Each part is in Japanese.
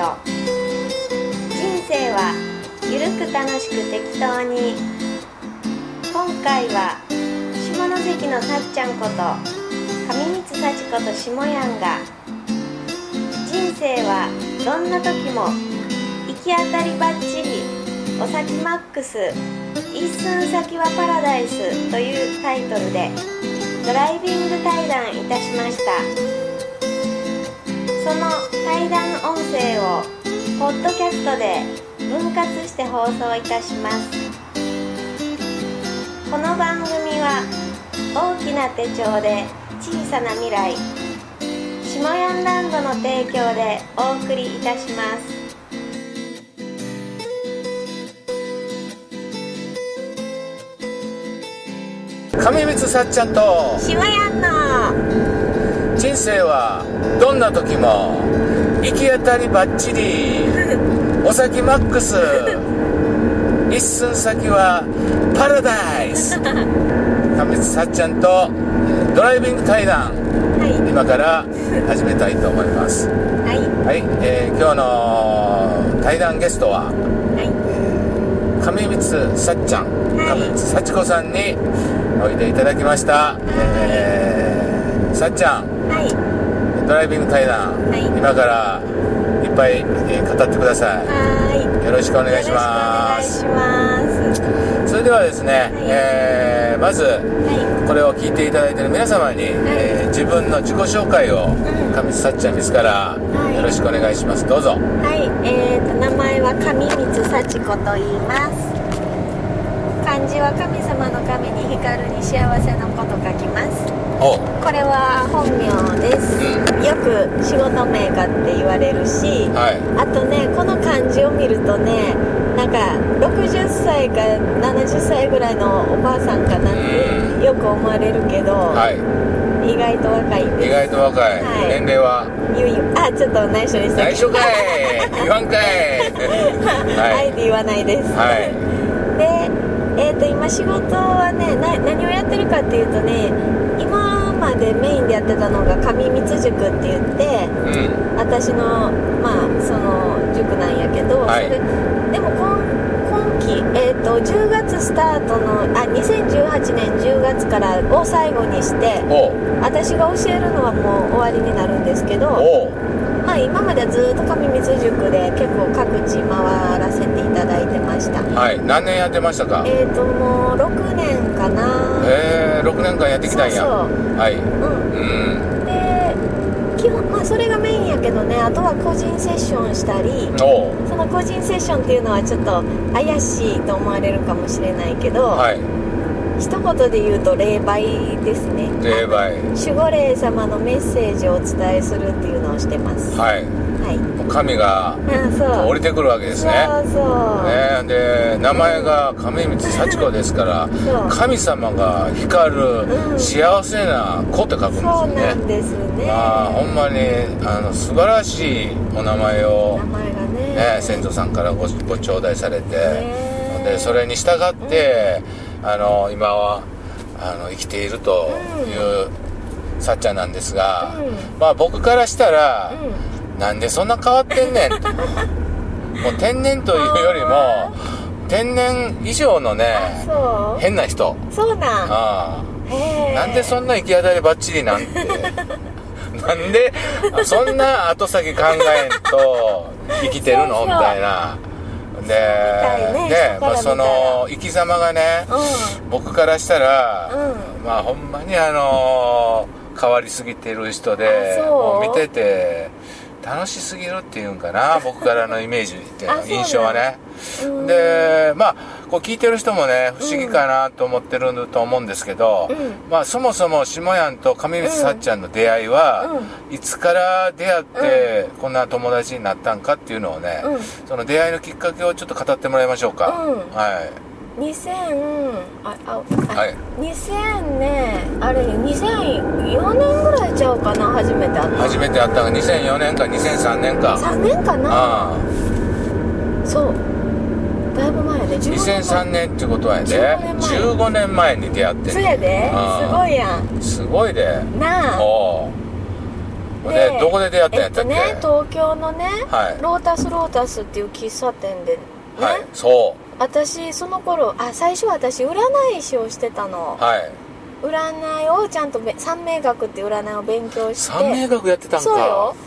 人生はゆるく楽しく適当に。今回は下関のさっちゃんこと上光幸子と下やんが人生はどんな時も行き当たりばっちりお先マックス一寸先はパラダイスというタイトルでドライビング対談いたしました。その対談音声をポッドキャストで分割して放送いたします。この番組は大きな手帳で小さな未来下ヤンランドの提供でお送りいたします。上光さっちゃんと。下ヤンの人生はどんな時も行き当たりばっちり お先マックス 一寸先はパラダイス。上光さっちゃんとドライビング対談はい。今から始めたいと思います。はい。はい、えー今日の対談ゲストははい。上光さっちゃん、はい。上光幸子さんにおいでいただきました、えーさっちゃん。はい。ドライビング対談、はい。今からいっぱい、えー語ってくださはい。いよろしくお願い。よろしくお願いします。それではですね、えーまずはこれを聞いていただいている皆様に、えー自分の自己紹介をん。上光さっちゃんですから、い。よろしくお願いします。どうぞ。いはい。えーと名前は上光幸子と言います漢字は神様の神に光るに幸せの子と書きます。お。これは本名です、よく仕事名かって言われるし、はい。あとねこの漢字を見るとねなんか60歳か70歳ぐらいのおばあさんかなってよく思われるけど、はい。意外と若い。です意外と若い、はい。年齢は？ゆうゆうあちょっと内緒にして内緒かい。言わんかい。あえて言わないです、はいと今仕事はねな何をやってるかっていうとね今までメインでやってたのが上光塾って言ってうん。私のまあその塾なんやけど、はい。それでも今今期、えー、と10月スタートのあ2018年10月からを最後にして私が教えるのはもう終わりになるんですけどまあ今までずっと上光塾で結構各地回らせていただいてました。はい。何年やってましたか？えー、ともう6年かな。えー、6年間やってきたんや。そうそう。はい。うん。うんで基本まあそれがメインやけどねあとは個人セッションしたりその個人セッションっていうのはちょっと怪しいと思われるかもしれないけど、はい。一言で言うと霊媒ですね。霊媒。守護霊様のメッセージをお伝えするっていうのをしてます。はいはい神が降りてくるわけですね。ねで名前が上光幸子ですから神様が光るうん。幸せな子って書くんですよそうなねんですね。まあほんまにあの素晴らしいお名前をね。ね、先祖さんからごご頂戴されて、ね。でそれに従って、あの今はあの生きているという、さっちゃんなんですが、うん。まあ僕からしたら、うんなんでそんな変わってんねんと。もう天然というよりも天然以上のね変な人。そうなん。あなんでそんな行き当たりばっちりなんて。なんでそんな後先考えんと生きてるの？みたいな。でいねねまあ、その生き様がねう僕からしたら、うまあほんまにあの変わりすぎてる人でもう見てて楽しすぎるっていうんかな 僕からのイメージって印象はね。うん。でまあこう聞いてる人もね不思議かなと思ってると思うんですけど、うん。まあそもそも下やんと上光さっちゃんの出会いは、いつから出会ってこんな友達になったんかっていうのをね、うん。その出会いのきっかけをちょっと語ってもらいましょうか、うん。はい2000あああ、はい。2000ねあれ2004年ぐらいちゃうかな初めて会った初めて会ったのが2004年か2003年か。3年かな？そう。だいぶ前やで15 2003年ってことはやで15 15年前に出会ってそうやですごいやん。すごいで。なあ。おう。でどこで出会ったんやったっけ、えっとね東京のね、はい。ロータスロータスっていう喫茶店でね、はいそ私その頃あ最初私占い師をしてたの。はい。占いをちゃんとべ三名学っていう占いを勉強して。三名学やってたんか。そうよ。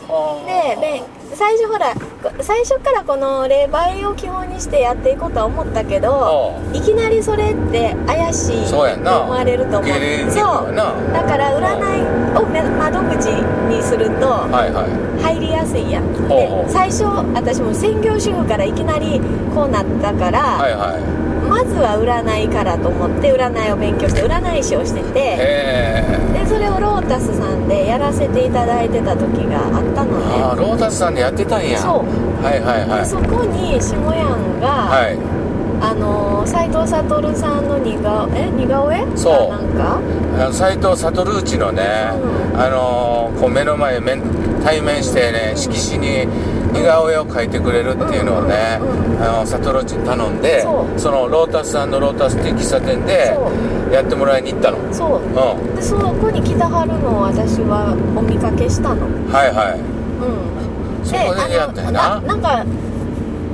はあで最初ほらこ最初からこの霊媒を基本にしてやっていこうとは思ったけどいきなりそれって怪しいそうやんな。と思われると思う。そう。だから占いをめ窓口にするとはいはい。入りやすいやん。ほうほう。で最初私も専業主婦からいきなりこうなったから、はいはいまずは占いからと思って占いを勉強して占い師をしててでそれをロータスさんでやらせていただいてた時があったのね。ああロータスさんでやってたんや。そう。はいはいはい。でそこに下やんが、はい。あの斎藤悟さんの似顔え似顔絵？そう。かなんか？斎藤悟内のね、うん。あのーこう目の前面対面してね色紙に似顔絵を描いてくれるっていうのをね、うんうんあの悟内に頼んでそう。のロータスさんのロータスっていう喫茶店でそやってもらいに行ったの。う。ん。そうでそこに来たはるのを私はお見かけしたの。はいはい。うん。そこでやったよななんか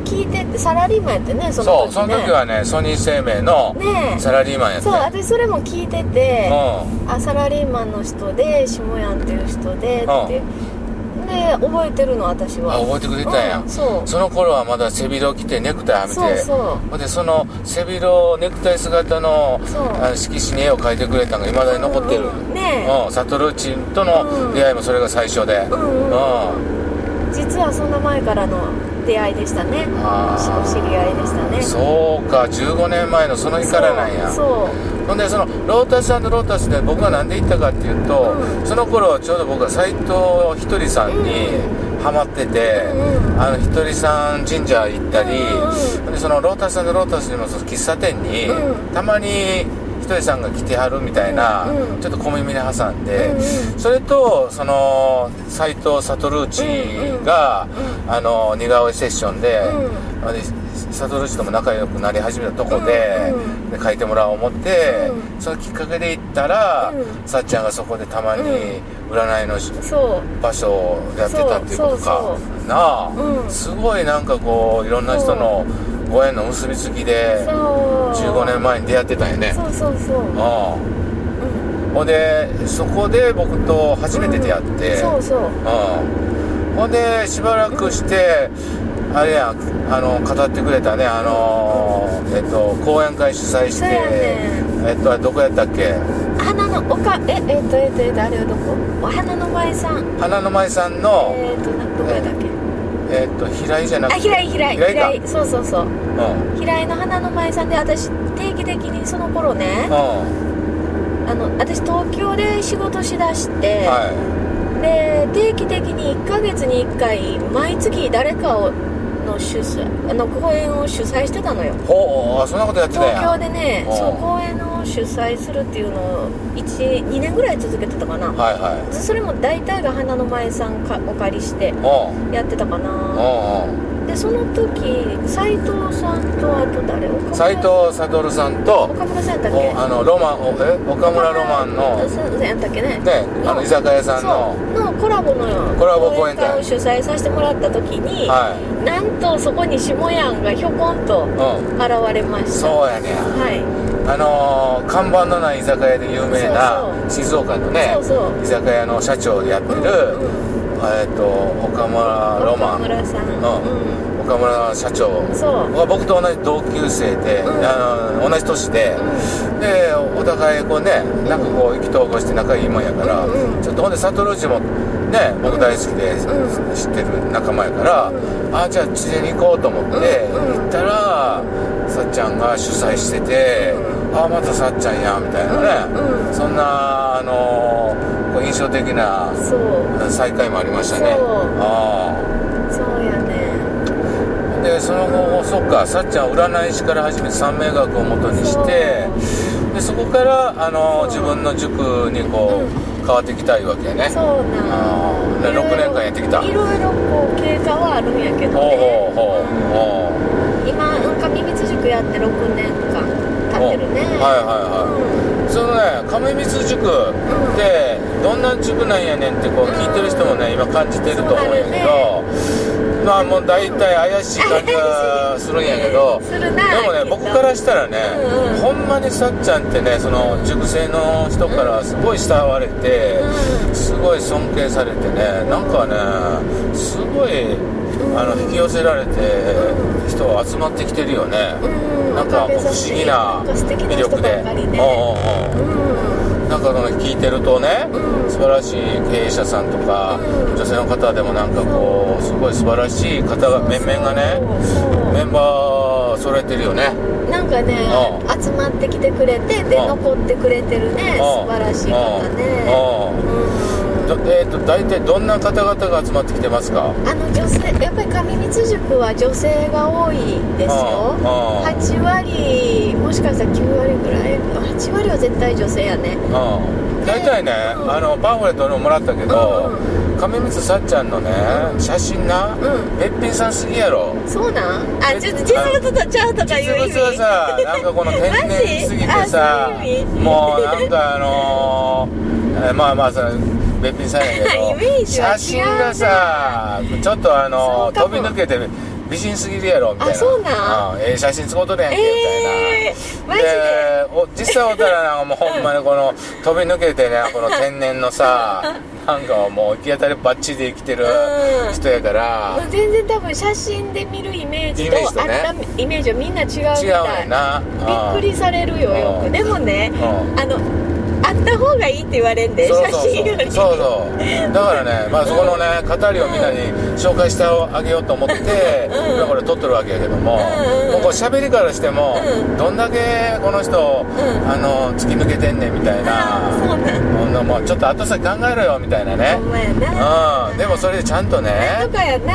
聞いてってサラリーマンやってねその時ね。そうその時はねソニー生命のサラリーマンやって。そう私それも聞いててうあサラリーマンの人で下やんっていう人でってで覚えてるの私ん、あは覚えてくれたんや、うんそう。その頃はまだ背広着てネクタイはめて。そうそう。でその背広ネクタイ姿のあの色紙に絵を描いてくれたのがいまだに残ってる、うんうん。ねうん、サトルチンとの出会いもそれが最初で。うん。うん。実はそんな前からの出会いでしたね。お知り合いでしたね。そうか15年前のその日からなんや。そうほんでそのロータスロータスで僕が何で行ったかっていうと、うん。その頃ちょうど僕は斎藤ひとりさんにハマってて、うんうん。あのひとりさん神社行ったり、うんうんでそのロータスロータスにもその喫茶店に、うん。たまにひとりさんが来てはるみたいな、うんうん。ちょっと小耳に挟んで、うんうん。それとその斎藤悟内が、うんあの似顔絵セッションで、うあで悟内とも仲良くなり始めたとこで,、うんうん。で書いてもらおう思って、うそのきっかけで行ったら、うん。さっちゃんがそこでたまにうん。占いの場所をやってたっていうことか。なあ、うん。すごいなんかこういろんな人のご縁の結びつきでそう。15年前に出会ってたんよね。そうそうそう。ああ。うん。ほんでそこで僕と初めて出会って、そうそう。うん、ほんでしばらくして、あれやんあの語ってくれたね。あのーえっと講演会主催して、えっとどこやったっけ？花のおかええっとえっとえっとあれはどこ？お花の舞さん。花の舞さんの、えっとなどこやったっけ？えっと平井じゃなくあて平井平井平井か。平井。そうそうそう。うん。平井の花の舞さんで私定期的にその頃ねうん。あの私東京で仕事しだして、はで定期的に1ヶ月に1回毎月誰かをの主催あの公演を主催してたのよ。いほうあそんなことやってたん東や京でねうん。そう公演を主催するっていうのを12年ぐらい続けてたかな。はいはい。それも大体が花の前さんかお借りしてうんやってたかな。うんうんでその時斎藤さんとあと誰斎藤悟さんと岡村さんやったっけ？おあのロマンおえ？岡村ロマンの。やったっけね。ねあの居酒屋さんの。のコラボのコラボ公演会。会を主催させてもらった時に、はなんとそこに下やんがひょこんというん。現れました。そうやねはいあのー看板のない居酒屋で有名な静岡のね居酒屋の社長でやってる、うんえっと岡村ロマン。岡村さん。うん。岡村社長。そう。は僕と同じ同級生で、うん。あの同じ年で、でお互いこうねなんかこう意気投合して仲いいもんやから、ちょっとほんで悟内もね僕大好きで、うん。知ってる仲間やから、うん。あじゃあついでに行こうと思って、行ったらさっちゃんが主催してて、あまたさっちゃんやみたいなね、うんうん。そんなあのこう印象的な再会もありましたね。そう。あそうやね。あでその後そっかさっちゃんは占い師から始めて三名学を元にしてでそこからあのそう。自分の塾にこう、うん。変わっていきたいわけやね。そうなん。6年間やってきた。いろいろこう経過はあるんやけどほうねほうほうほう。今なんか秘密塾やって6年間。経ってるね。はいはいはい。うんそのね上光塾ってどんな塾なんやねんってこう聞いてる人もね今感じてると思うんやけど、まあもう大体怪しい感じがするんやけどでもね僕からしたらね、うんうん。ほんまにさっちゃんってねその塾生の人からすごい慕われて、うすごい尊敬されてねなんかねすごいあの引き寄せられて人が集まってきてるよね、うん。なんか不思議な魅力で。人ばっかりね。うんなんかその聞いてるとね、うん。素晴らしい経営者さんとか、うん。女性の方でもなんかこうすごい素晴らしい方が面々がねメンバー揃えてるよね。なんかねう集まってきてくれてでうん。残ってくれてるね。素晴らしい方ねえー、と大体どんな方々が集まってきてますか？あの女性やっぱり上光塾は女性が多いですよ。うんうん8割もしかしたら9割ぐらい8割は絶対女性やね。うん大体ね、うん。あのパンフレットのもらったけど、う上光さっちゃんのね、うん。写真な、うん。べっぴんさんすぎやろ。そうなん？あえちょっと実物とちゃうとか実いう意味。物はさなんかこの天然すぎてさ もうなんかあのーえまあまあそのべっぴんさんやけど 写真がさちょっとあの飛び抜けて美人すぎるやろみたいな。あそうなん？んええ写真使うとるやんけみたいな、えー、マジで？お実際おったらなんかもう ほんまにこの飛び抜けてねこの天然のさ なんかもう行き当たりばっちりで生きてるうん。人やから。もう全然多分写真で見るイメージととあねったイメージはみんな違うみたい。違うねん。なびっくりされるよようん。くでもねうん。あのあった方がいいって言われんで写真より。そうそう。だからね、まあ、そこのね語りをみんなに紹介してあげようと思って、うん。今これ撮ってるわけやけども、うんうんもうこう喋りからしても、うん。どんだけこの人、ん。あの突き抜けてんねんみたいなもうちょっと後先考えろよみたいなね。うん。でもそれでちゃんとなんねとかやな。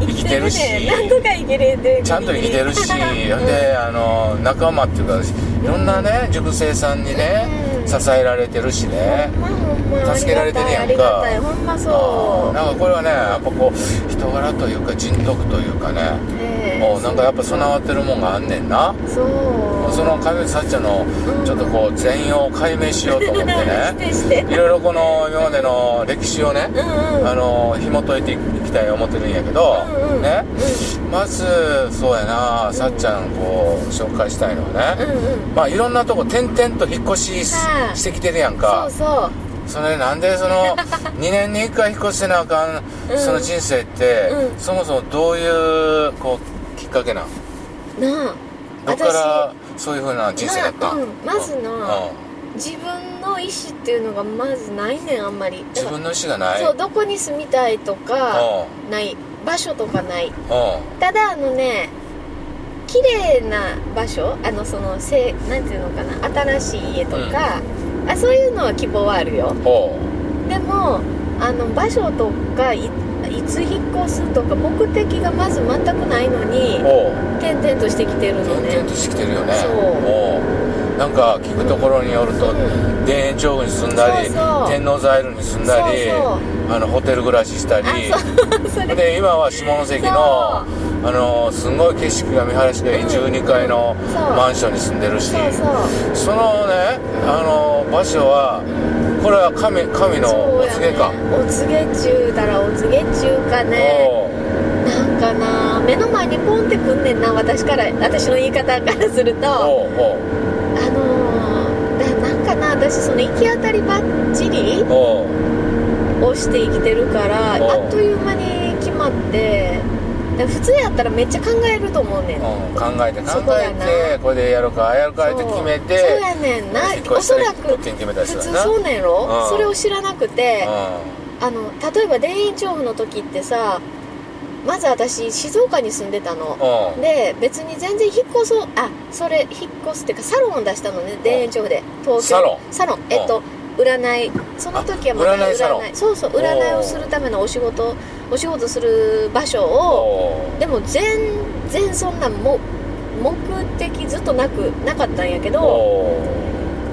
生きてるし。なんとか生きれてる。ちゃんと生きてるし、であの仲間っていうかいろんなね塾生さんにね、うん支えられてるしね、助けられてるやんか。ほんまそう。なんかこれはねやっぱこう人柄というか人徳というかねなんかやっぱ備わってるもんがあんねんな。そう。その上内さっちゃんのうん。ちょっとこう全容を解明しようと思ってね。いろいろこの今までの歴史をねうんうん。あの紐解いていきたいと思ってるんやけどうんうんね。まずそうやなさっちゃんこう紹介したいのはね。うんうん。まあいろんなとこ転々と引っ越ししてきてるやんそかうそう。それなんでその 2年に1回引っ越してなあかん、うん。その人生って、うん。そもそもどういうこうきっかけなん？なあ。どっからそういうふうな人生だった？なうん。まずなうん。自分の意思っていうのがまずないねんあんまり。自分の意思がない？そうどこに住みたいとかうない。場所とかない。んうん。ただあのね綺麗な場所あのそのせなんていうのかな新しい家とか、あそういうのは希望はあるよ。ほでもあの場所とかいいつ引っ越すとか目的がまず全くないのに転々としてきてるのね。転々としてきてるよね。そう。なんか聞くところによると、うん。田園調布に住んだり天王ザイルに住んだりあのホテル暮らししたり。で今は下関のあのすごい景色が見晴らしがいいうん12階のマンションに住んでるし。そのねあの場所はこれは神神のお告げか、ね。お告げ中だらお告げ中かね。なんかな目の前にポンってくんねんな私から私の言い方からすると。あのー、ななんかな私その行き当たりばっちりをして生きてるからあっという間に決まって普通やったらめっちゃ考えると思うねん。うん、考えて考えてこれでやるかああやるかって決めてそうやねんな。おそらく普通そうなんやろ、うん。それを知らなくて、うあの例えば田園調布の時ってさまず私静岡に住んでたの、んうん。で別に全然引っ越そうあそれ引っ越すっていうかサロンを出したのね田園調布で。東京サロサロンえっと占い。その時はまだあ占いサロン。そうそう占いをするためのお仕事お仕事する場所をでも全然そんなも目的ずっとなくなかったんやけどお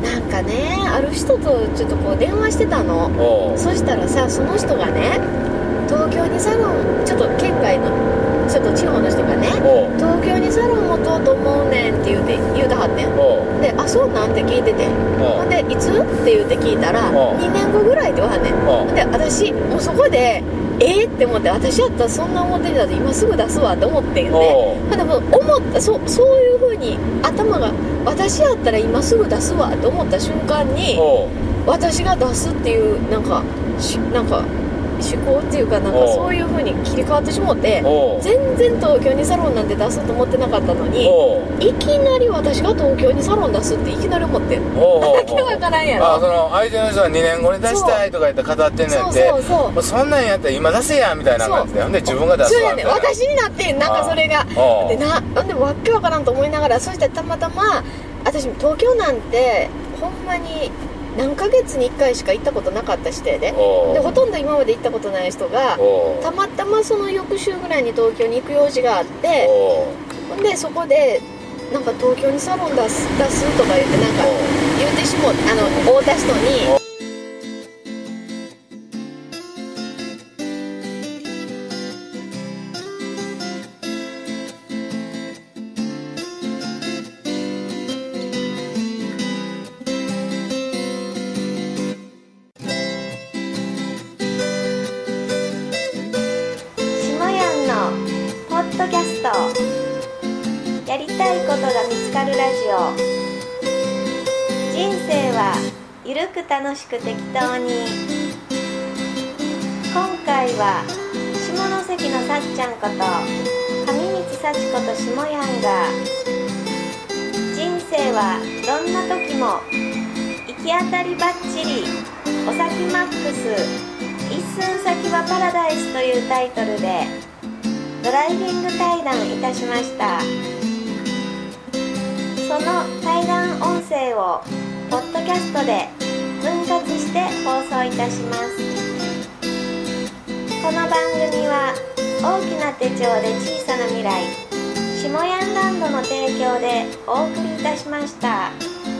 なんかねある人とちょっとこう電話してたの。そしたらさその人がね東京にサロンちょっと県外のちょっと地方の人がね東京にサロン持とうと思うねんって言うて言うたはってん。で「あそうなん?」って聞いてて。ほんで「いつ?」って言って聞いたらお2年後ぐらいって言わはんねん。おう。で私もうそこでえー、って思って私やったらそんな思ってたら今すぐ出すわって思ってんねおう。でも思ったそそういう風に頭が私やったら今すぐ出すわって思った瞬間に私が出すっていうなんかしなんか思考っていうかなんかそういう風に切り替わってしもって全然東京にサロンなんて出そうと思ってなかったのにいきなり私が東京にサロン出すっていきなり思って。わけ わからんやろ。あその相手の人は2年後に出したいとか言って語ってんのやってそうそうそう。そんなんやったら今出せやみたいな感じでほんで自分が出すそうやね私になってんなんかそれが。でななんでわっけわからんと思いながらそしてたまたま私東京なんてほんまに何ヶ月に1回しか行ったことなかった人やで。でほとんど今まで行ったことない人がたまたまその翌週ぐらいに東京に行く用事があってほんでそこでなんか東京にサロン出す出すとか言ってなんか言うてしもあの会うた人にゆるく楽しく適当に。今回は下関のさっちゃんこと上光幸子と下やんが人生はどんな時も行き当たりばっちりお先マックス一寸先はパラダイスというタイトルでドライビング対談いたしました。その対談音声をポッドキャストで分割して放送いたしますこの番組は大きな手帳で小さな未来下ヤンランドの提供でお送りいたしました。